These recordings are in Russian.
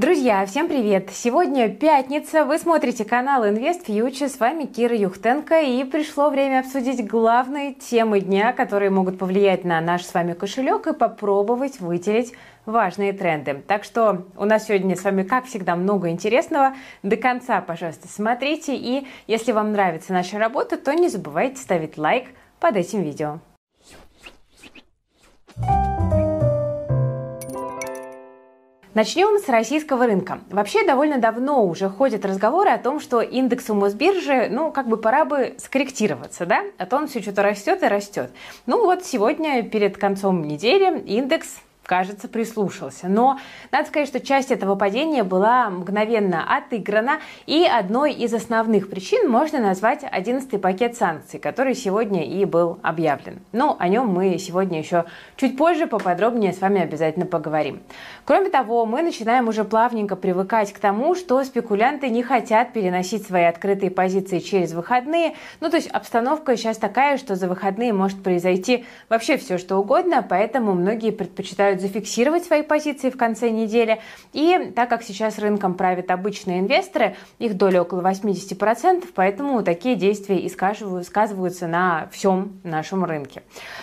Друзья, всем привет! Сегодня пятница, вы смотрите канал Invest Future, с вами Кира Юхтенко, и пришло время обсудить главные темы дня, которые могут повлиять на наш с вами кошелек и попробовать выделить важные тренды. Так что у нас сегодня с вами, как всегда, много интересного. До конца, пожалуйста, смотрите, и если вам нравится наша работа, то не забывайте ставить лайк под этим видео. Начнем с российского рынка. Вообще довольно давно уже ходят разговоры о том, что индексу Мосбиржи, ну, как бы пора бы скорректироваться, да? А то он все что-то растет и растет. Ну вот сегодня перед концом недели индекс кажется, прислушался. Но надо сказать, что часть этого падения была мгновенно отыграна, и одной из основных причин можно назвать 11 пакет санкций, который сегодня и был объявлен. Но о нем мы сегодня еще чуть позже поподробнее с вами обязательно поговорим. Кроме того, мы начинаем уже плавненько привыкать к тому, что спекулянты не хотят переносить свои открытые позиции через выходные. Ну, то есть обстановка сейчас такая, что за выходные может произойти вообще все, что угодно, поэтому многие предпочитают зафиксировать свои позиции в конце недели. И так как сейчас рынком правят обычные инвесторы, их доля около 80%, поэтому такие действия и сказываются на всем нашем рынке.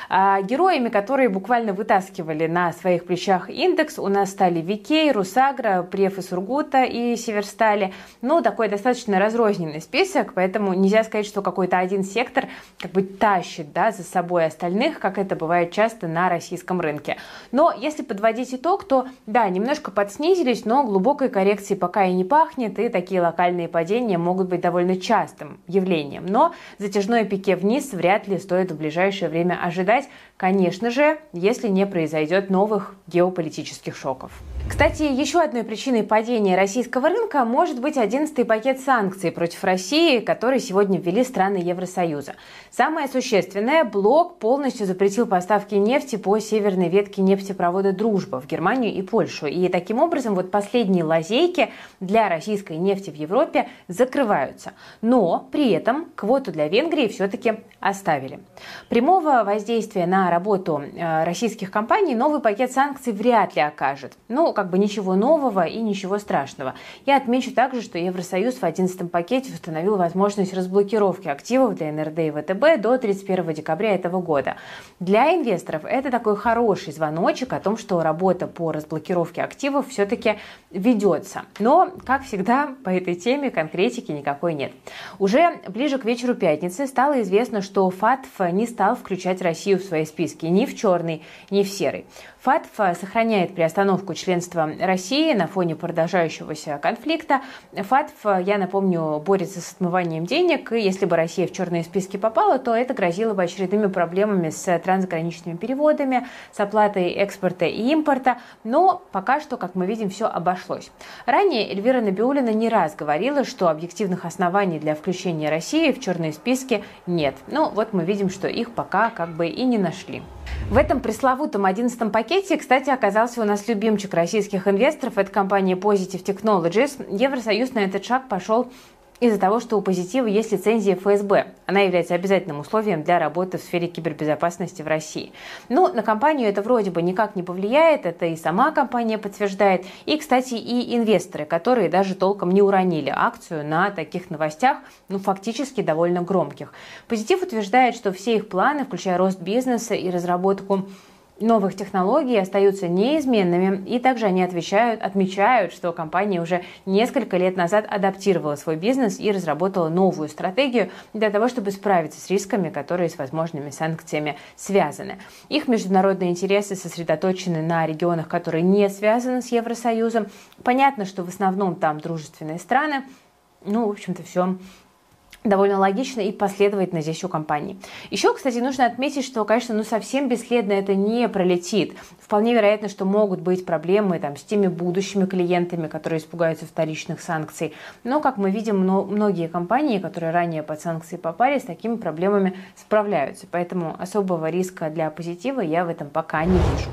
А героями, которые буквально вытаскивали на своих плечах индекс, у нас стали Викей, Русагра, Преф и Сургута и Северстали. Ну, такой достаточно разрозненный список, поэтому нельзя сказать, что какой-то один сектор как бы тащит да, за собой остальных, как это бывает часто на российском рынке. Но если подводить итог, то да, немножко подснизились, но глубокой коррекции пока и не пахнет, и такие локальные падения могут быть довольно частым явлением. Но затяжное пике вниз вряд ли стоит в ближайшее время ожидать, конечно же, если не произойдет новых геополитических шоков. Кстати, еще одной причиной падения российского рынка может быть 11-й пакет санкций против России, который сегодня ввели страны Евросоюза. Самое существенное – блок полностью запретил поставки нефти по северной ветке нефтепровода «Дружба» в Германию и Польшу. И таким образом вот последние лазейки для российской нефти в Европе закрываются. Но при этом квоту для Венгрии все-таки оставили. Прямого воздействия на работу э, российских компаний новый пакет санкций вряд ли окажет. Ну, как бы ничего нового и ничего страшного. Я отмечу также, что Евросоюз в 11 пакете установил возможность разблокировки активов для НРД и ВТБ до 31 декабря этого года. Для инвесторов это такой хороший звоночек о том, что работа по разблокировке активов все-таки ведется. Но, как всегда, по этой теме конкретики никакой нет. Уже ближе к вечеру пятницы стало известно, что ФАТФ не стал включать Россию в свои списки ни в черный, ни в серый. ФАТФ сохраняет приостановку членства России на фоне продолжающегося конфликта. ФАТФ, я напомню, борется с отмыванием денег, и если бы Россия в черные списки попала, то это грозило бы очередными проблемами с трансграничными переводами, с оплатой экспорта и импорта, но пока что, как мы видим, все обошлось. Ранее Эльвира Набиулина не раз говорила, что объективных оснований для включения России в черные списки нет. Ну вот мы видим, что их пока как бы и не нашли. В этом пресловутом 11 пакете, кстати, оказался у нас любимчик российских инвесторов, это компания Positive Technologies. Евросоюз на этот шаг пошел из-за того, что у позитива есть лицензия ФСБ. Она является обязательным условием для работы в сфере кибербезопасности в России. Но на компанию это вроде бы никак не повлияет, это и сама компания подтверждает. И, кстати, и инвесторы, которые даже толком не уронили акцию на таких новостях, ну, фактически довольно громких. Позитив утверждает, что все их планы, включая рост бизнеса и разработку новых технологий остаются неизменными, и также они отвечают, отмечают, что компания уже несколько лет назад адаптировала свой бизнес и разработала новую стратегию для того, чтобы справиться с рисками, которые с возможными санкциями связаны. Их международные интересы сосредоточены на регионах, которые не связаны с Евросоюзом. Понятно, что в основном там дружественные страны, ну, в общем-то, все довольно логично и последовательно здесь у компании. Еще, кстати, нужно отметить, что, конечно, ну совсем бесследно это не пролетит. Вполне вероятно, что могут быть проблемы там, с теми будущими клиентами, которые испугаются вторичных санкций. Но, как мы видим, многие компании, которые ранее под санкции попали, с такими проблемами справляются. Поэтому особого риска для позитива я в этом пока не вижу.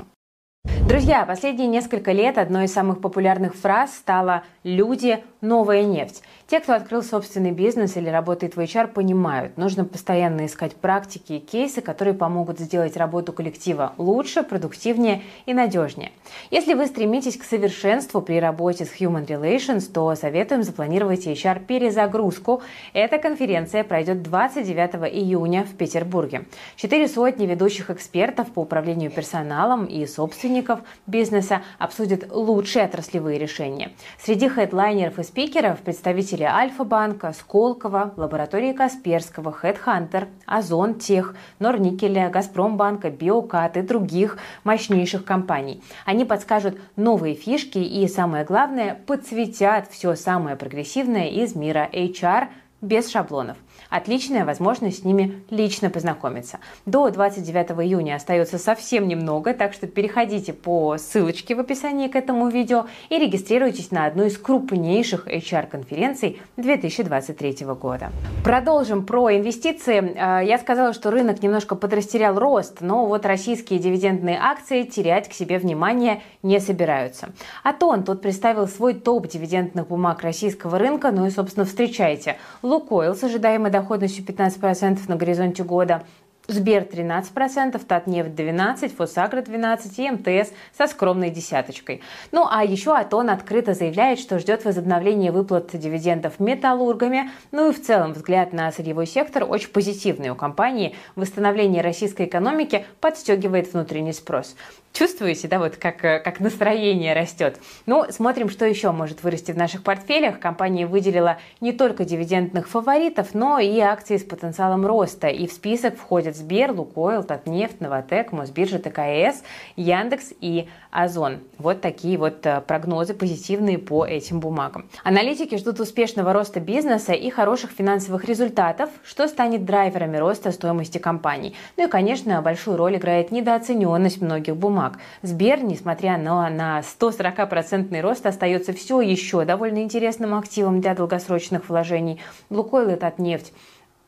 Друзья, последние несколько лет одной из самых популярных фраз стала «люди новая нефть. Те, кто открыл собственный бизнес или работает в HR, понимают, нужно постоянно искать практики и кейсы, которые помогут сделать работу коллектива лучше, продуктивнее и надежнее. Если вы стремитесь к совершенству при работе с Human Relations, то советуем запланировать HR-перезагрузку. Эта конференция пройдет 29 июня в Петербурге. Четыре сотни ведущих экспертов по управлению персоналом и собственников бизнеса обсудят лучшие отраслевые решения. Среди хедлайнеров и спикеров представители Альфа-банка, Сколково, лаборатории Касперского, Хедхантер, Озон Тех, Норникеля, Газпромбанка, Биокат и других мощнейших компаний. Они подскажут новые фишки и, самое главное, подсветят все самое прогрессивное из мира HR без шаблонов. Отличная возможность с ними лично познакомиться. До 29 июня остается совсем немного, так что переходите по ссылочке в описании к этому видео и регистрируйтесь на одну из крупнейших HR-конференций 2023 года. Продолжим про инвестиции. А, я сказала, что рынок немножко подрастерял рост, но вот российские дивидендные акции терять к себе внимание не собираются. Атон тут представил свой топ дивидендных бумаг российского рынка, ну и, собственно, встречайте. Лукойл с ожидаемой доходностью 15% на горизонте года, Сбер 13%, Татнефть 12%, Фосагро 12% и МТС со скромной десяточкой. Ну а еще Атон открыто заявляет, что ждет возобновления выплат дивидендов металлургами. Ну и в целом взгляд на сырьевой сектор очень позитивный у компании. Восстановление российской экономики подстегивает внутренний спрос. Чувствуете, да, вот как, э, как настроение растет. Ну, смотрим, что еще может вырасти в наших портфелях. Компания выделила не только дивидендных фаворитов, но и акции с потенциалом роста. И в список входят Сбер, Лукойл, Татнефть, Новотек, Мосбиржа, ТКС, Яндекс и Озон. Вот такие вот э, прогнозы позитивные по этим бумагам. Аналитики ждут успешного роста бизнеса и хороших финансовых результатов, что станет драйверами роста стоимости компаний. Ну и, конечно, большую роль играет недооцененность многих бумаг бумаг. Сбер, несмотря на, на 140% рост, остается все еще довольно интересным активом для долгосрочных вложений. Лукойл – это от нефть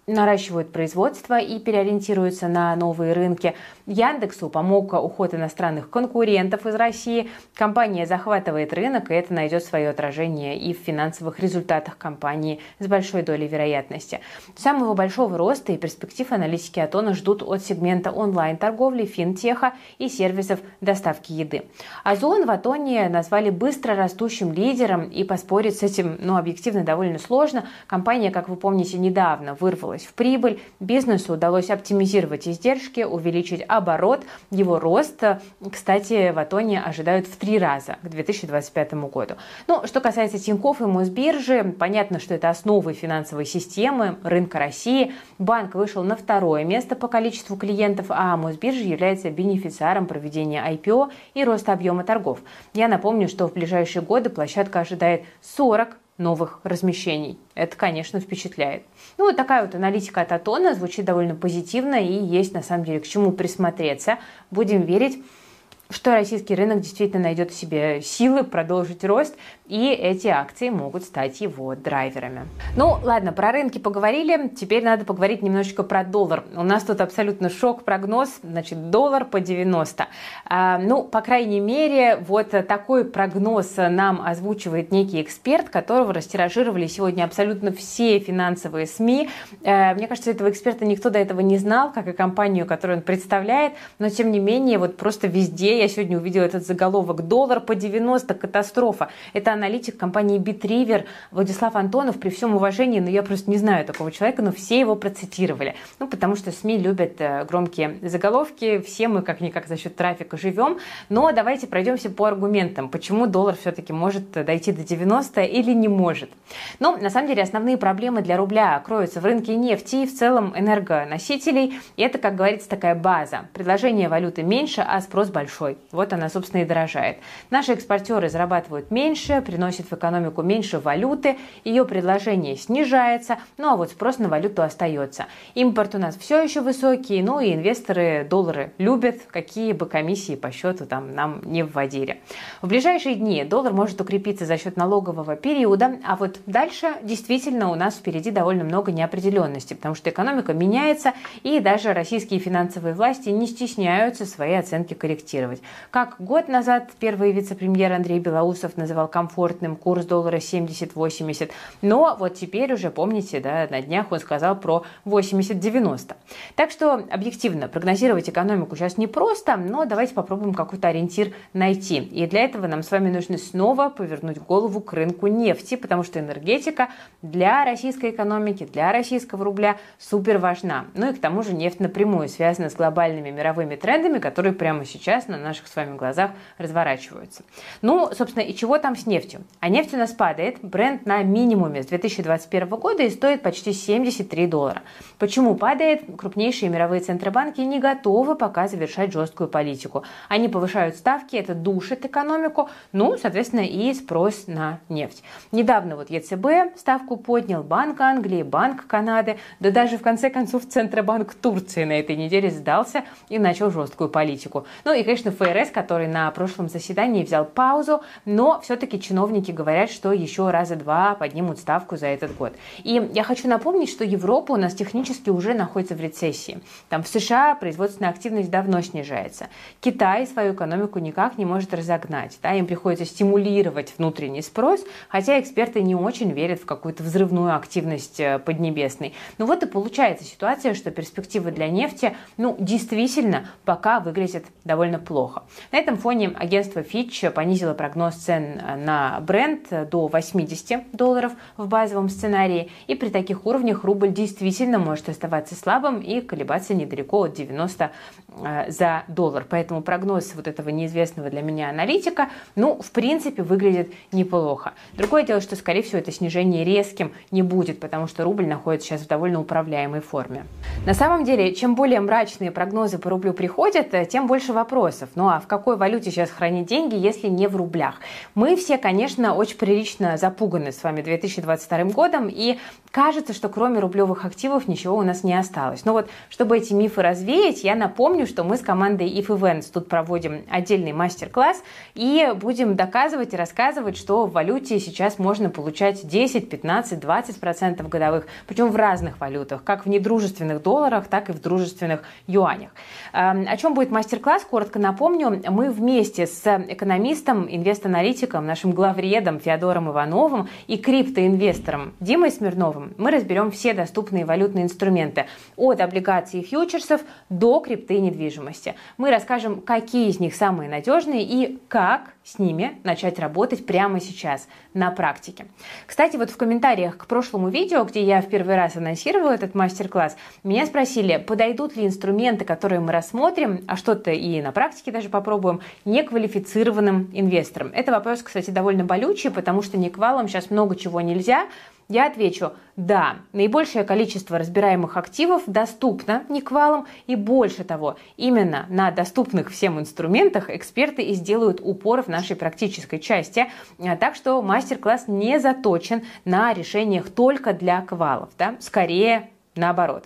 наращивают производство и переориентируются на новые рынки. Яндексу помог уход иностранных конкурентов из России. Компания захватывает рынок, и это найдет свое отражение и в финансовых результатах компании с большой долей вероятности. Самого большого роста и перспектив аналитики Атона ждут от сегмента онлайн-торговли, финтеха и сервисов доставки еды. Озон в Атоне назвали быстро растущим лидером, и поспорить с этим, ну, объективно довольно сложно. Компания, как вы помните, недавно вырвалась вернулась в прибыль, бизнесу удалось оптимизировать издержки, увеличить оборот. Его рост, кстати, в Атоне ожидают в три раза к 2025 году. Ну, что касается Тинькофф и Мосбиржи, понятно, что это основы финансовой системы рынка России. Банк вышел на второе место по количеству клиентов, а Мосбиржа является бенефициаром проведения IPO и роста объема торгов. Я напомню, что в ближайшие годы площадка ожидает 40 новых размещений. Это, конечно, впечатляет. Ну, вот такая вот аналитика от Атона звучит довольно позитивно и есть, на самом деле, к чему присмотреться. Будем верить что российский рынок действительно найдет в себе силы продолжить рост, и эти акции могут стать его драйверами. Ну, ладно, про рынки поговорили, теперь надо поговорить немножечко про доллар. У нас тут абсолютно шок-прогноз, значит, доллар по 90. А, ну, по крайней мере, вот такой прогноз нам озвучивает некий эксперт, которого растиражировали сегодня абсолютно все финансовые СМИ. А, мне кажется, этого эксперта никто до этого не знал, как и компанию, которую он представляет, но тем не менее, вот просто везде я сегодня увидела этот заголовок «Доллар по 90. Катастрофа». Это аналитик компании Bitriver Владислав Антонов. При всем уважении, но я просто не знаю такого человека, но все его процитировали. Ну, потому что СМИ любят э, громкие заголовки. Все мы как-никак за счет трафика живем. Но давайте пройдемся по аргументам. Почему доллар все-таки может дойти до 90 или не может? Ну, на самом деле, основные проблемы для рубля кроются в рынке нефти и в целом энергоносителей. И это, как говорится, такая база. Предложение валюты меньше, а спрос большой большой. Вот она, собственно, и дорожает. Наши экспортеры зарабатывают меньше, приносят в экономику меньше валюты, ее предложение снижается, ну а вот спрос на валюту остается. Импорт у нас все еще высокий, ну и инвесторы доллары любят, какие бы комиссии по счету там нам не вводили. В ближайшие дни доллар может укрепиться за счет налогового периода, а вот дальше действительно у нас впереди довольно много неопределенности, потому что экономика меняется, и даже российские финансовые власти не стесняются свои оценки корректировать. Прогнозировать. Как год назад первый вице-премьер Андрей Белоусов называл комфортным курс доллара 70-80, но вот теперь уже, помните, да, на днях он сказал про 80-90. Так что объективно прогнозировать экономику сейчас непросто, но давайте попробуем какой-то ориентир найти. И для этого нам с вами нужно снова повернуть голову к рынку нефти, потому что энергетика для российской экономики, для российского рубля супер важна. Ну и к тому же нефть напрямую связана с глобальными мировыми трендами, которые прямо сейчас на наших с вами глазах разворачиваются. Ну, собственно, и чего там с нефтью? А нефть у нас падает, бренд на минимуме с 2021 года и стоит почти 73 доллара. Почему падает? Крупнейшие мировые центробанки не готовы пока завершать жесткую политику. Они повышают ставки, это душит экономику, ну, соответственно, и спрос на нефть. Недавно вот ЕЦБ ставку поднял, Банк Англии, Банк Канады, да даже в конце концов Центробанк Турции на этой неделе сдался и начал жесткую политику. Ну и, конечно, ФРС, который на прошлом заседании взял паузу, но все-таки чиновники говорят, что еще раза два поднимут ставку за этот год. И я хочу напомнить, что Европа у нас технически уже находится в рецессии. Там в США производственная активность давно снижается. Китай свою экономику никак не может разогнать. Да, им приходится стимулировать внутренний спрос, хотя эксперты не очень верят в какую-то взрывную активность э, Поднебесной. Ну вот и получается ситуация, что перспективы для нефти ну, действительно пока выглядят довольно плохо. На этом фоне агентство Fitch понизило прогноз цен на бренд до 80 долларов в базовом сценарии, и при таких уровнях рубль действительно может оставаться слабым и колебаться недалеко от 90 э, за доллар. Поэтому прогноз вот этого неизвестного для меня аналитика, ну, в принципе, выглядит неплохо. Другое дело, что, скорее всего, это снижение резким не будет, потому что рубль находится сейчас в довольно управляемой форме. На самом деле, чем более мрачные прогнозы по рублю приходят, э, тем больше вопросов. Ну а в какой валюте сейчас хранить деньги, если не в рублях? Мы все, конечно, очень прилично запуганы с вами 2022 годом, и кажется, что кроме рублевых активов ничего у нас не осталось. Но вот, чтобы эти мифы развеять, я напомню, что мы с командой If Events тут проводим отдельный мастер-класс и будем доказывать и рассказывать, что в валюте сейчас можно получать 10, 15, 20 процентов годовых, причем в разных валютах, как в недружественных долларах, так и в дружественных юанях. Эм, о чем будет мастер-класс, коротко напомню. Мы вместе с экономистом, инвест-аналитиком, нашим главредом Феодором Ивановым и криптоинвестором Димой Смирновым мы разберем все доступные валютные инструменты от облигаций и фьючерсов до крипты и недвижимости. Мы расскажем, какие из них самые надежные и как с ними начать работать прямо сейчас на практике. Кстати, вот в комментариях к прошлому видео, где я в первый раз анонсировала этот мастер-класс, меня спросили, подойдут ли инструменты, которые мы рассмотрим, а что-то и на практике даже попробуем, неквалифицированным инвесторам. Это вопрос, кстати, довольно болючий, потому что неквалам сейчас много чего нельзя, я отвечу, да, наибольшее количество разбираемых активов доступно Никвалам, и больше того, именно на доступных всем инструментах эксперты и сделают упор в нашей практической части, а, так что мастер-класс не заточен на решениях только для квалов, да? скорее наоборот.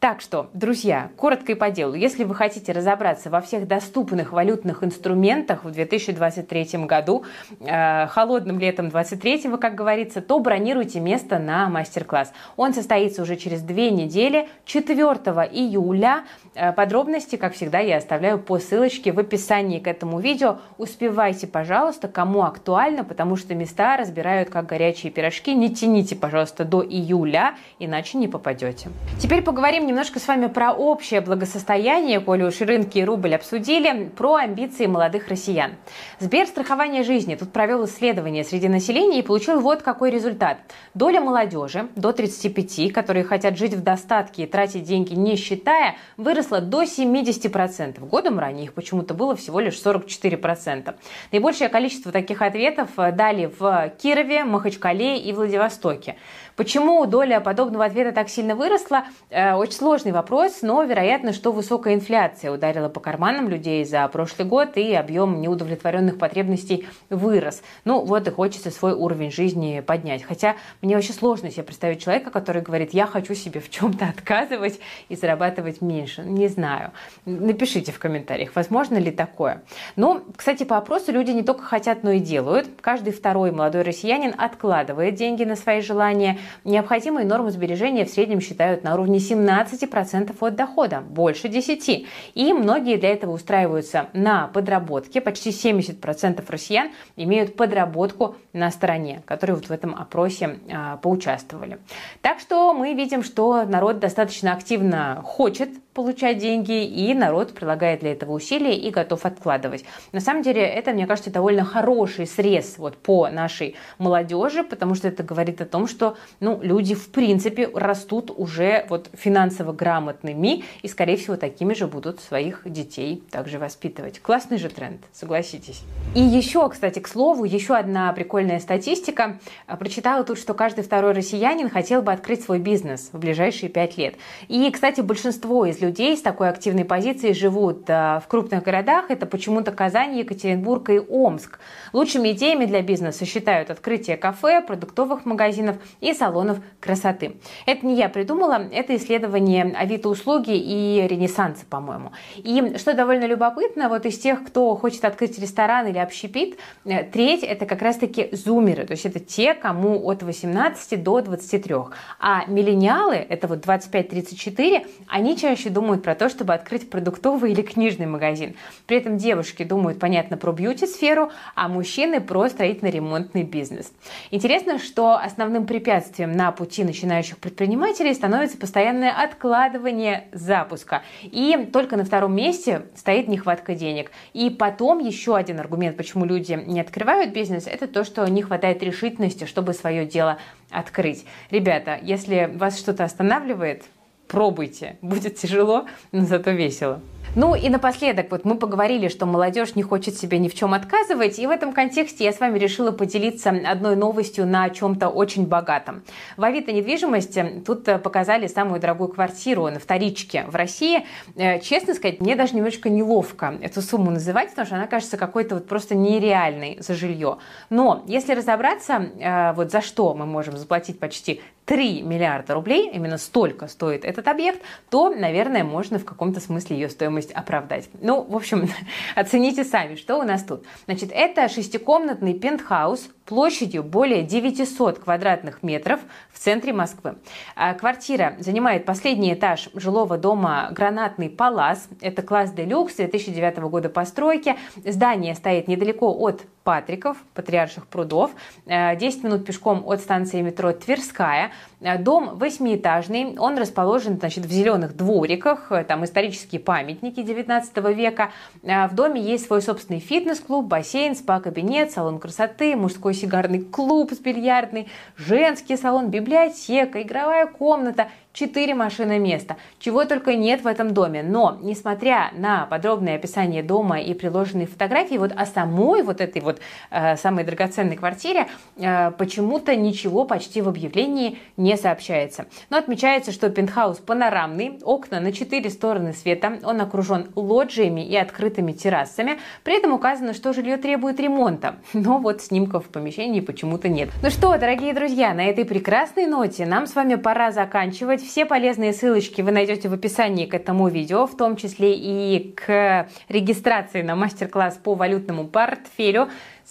Так что, друзья, коротко и по делу, если вы хотите разобраться во всех доступных валютных инструментах в 2023 году, э, холодным летом 2023, как говорится, то бронируйте место на мастер-класс. Он состоится уже через две недели, 4 июля. Э, подробности, как всегда, я оставляю по ссылочке в описании к этому видео. Успевайте, пожалуйста, кому актуально, потому что места разбирают как горячие пирожки. Не тяните, пожалуйста, до июля, иначе не попадете. Теперь поговорим немножко с вами про общее благосостояние, коли уж рынки и рубль обсудили, про амбиции молодых россиян. Сберстрахование жизни тут провел исследование среди населения и получил вот какой результат. Доля молодежи до 35, которые хотят жить в достатке и тратить деньги не считая, выросла до 70%. Годом ранее их почему-то было всего лишь 44%. Наибольшее количество таких ответов дали в Кирове, Махачкале и Владивостоке. Почему доля подобного ответа так сильно выросла? Э, очень сложный вопрос, но вероятно, что высокая инфляция ударила по карманам людей за прошлый год, и объем неудовлетворенных потребностей вырос. Ну вот и хочется свой уровень жизни поднять. Хотя мне вообще сложно себе представить человека, который говорит, я хочу себе в чем-то отказывать и зарабатывать меньше. Не знаю. Напишите в комментариях, возможно ли такое. Ну, кстати, по опросу люди не только хотят, но и делают. Каждый второй молодой россиянин откладывает деньги на свои желания. Необходимые нормы сбережения в среднем считают на уровне 17 15% от дохода, больше 10%. И многие для этого устраиваются на подработке. Почти 70% россиян имеют подработку на стороне, которые вот в этом опросе а, поучаствовали. Так что мы видим, что народ достаточно активно хочет получать деньги, и народ прилагает для этого усилия и готов откладывать. На самом деле, это, мне кажется, довольно хороший срез вот по нашей молодежи, потому что это говорит о том, что ну, люди, в принципе, растут уже вот финансово грамотными, и, скорее всего, такими же будут своих детей также воспитывать. Классный же тренд, согласитесь. И еще, кстати, к слову, еще одна прикольная статистика. Прочитала тут, что каждый второй россиянин хотел бы открыть свой бизнес в ближайшие пять лет. И, кстати, большинство из людей с такой активной позицией живут э, в крупных городах. Это почему-то Казань, Екатеринбург и Омск. Лучшими идеями для бизнеса считают открытие кафе, продуктовых магазинов и салонов красоты. Это не я придумала, это исследование Авито услуги и Ренессанса, по-моему. И что довольно любопытно, вот из тех, кто хочет открыть ресторан или общепит, э, треть это как раз-таки зумеры, то есть это те, кому от 18 до 23. А миллениалы, это вот 25-34, они чаще думают про то, чтобы открыть продуктовый или книжный магазин. При этом девушки думают, понятно, про бьюти-сферу, а мужчины про строительно-ремонтный бизнес. Интересно, что основным препятствием на пути начинающих предпринимателей становится постоянное откладывание запуска. И только на втором месте стоит нехватка денег. И потом еще один аргумент, почему люди не открывают бизнес, это то, что не хватает решительности, чтобы свое дело открыть. Ребята, если вас что-то останавливает, пробуйте. Будет тяжело, но зато весело. Ну и напоследок, вот мы поговорили, что молодежь не хочет себе ни в чем отказывать, и в этом контексте я с вами решила поделиться одной новостью на чем-то очень богатом. В Авито недвижимости тут э, показали самую дорогую квартиру на вторичке в России. Э, честно сказать, мне даже немножко неловко эту сумму называть, потому что она кажется какой-то вот просто нереальной за жилье. Но если разобраться, э, вот за что мы можем заплатить почти 3 миллиарда рублей, именно столько стоит этот объект, то, наверное, можно в каком-то смысле ее стоимость оправдать. Ну, в общем, оцените сами, что у нас тут. Значит, это шестикомнатный пентхаус площадью более 900 квадратных метров в центре Москвы. А квартира занимает последний этаж жилого дома «Гранатный палас». Это класс «Делюкс» 2009 года постройки. Здание стоит недалеко от Патриков, Патриарших прудов, 10 э, минут пешком от станции метро Тверская. Э, дом восьмиэтажный, он расположен значит, в зеленых двориках, там исторические памятники 19 века. В доме есть свой собственный фитнес-клуб, бассейн, спа-кабинет, салон красоты, мужской сигарный клуб с бильярдной, женский салон, библиотека, игровая комната 4 машины места. Чего только нет в этом доме. Но, несмотря на подробное описание дома и приложенные фотографии, вот о самой вот этой вот э, самой драгоценной квартире э, почему-то ничего почти в объявлении не сообщается. Но отмечается, что пентхаус панорамный, окна на 4 стороны света, он окружен лоджиями и открытыми террасами. При этом указано, что жилье требует ремонта. Но вот снимков в помещении почему-то нет. Ну что, дорогие друзья, на этой прекрасной ноте нам с вами пора заканчивать. Все полезные ссылочки вы найдете в описании к этому видео, в том числе и к регистрации на мастер-класс по валютному портфелю.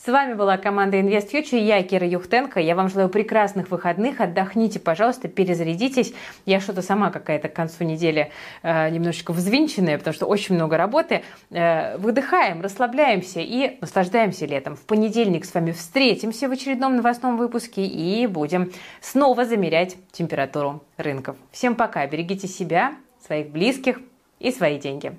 С вами была команда Invest Future, я Кира Юхтенко. Я вам желаю прекрасных выходных, отдохните, пожалуйста, перезарядитесь. Я что-то сама какая-то к концу недели э, немножечко взвинченная, потому что очень много работы. Э, выдыхаем, расслабляемся и наслаждаемся летом. В понедельник с вами встретимся в очередном новостном выпуске и будем снова замерять температуру рынков. Всем пока, берегите себя, своих близких и свои деньги.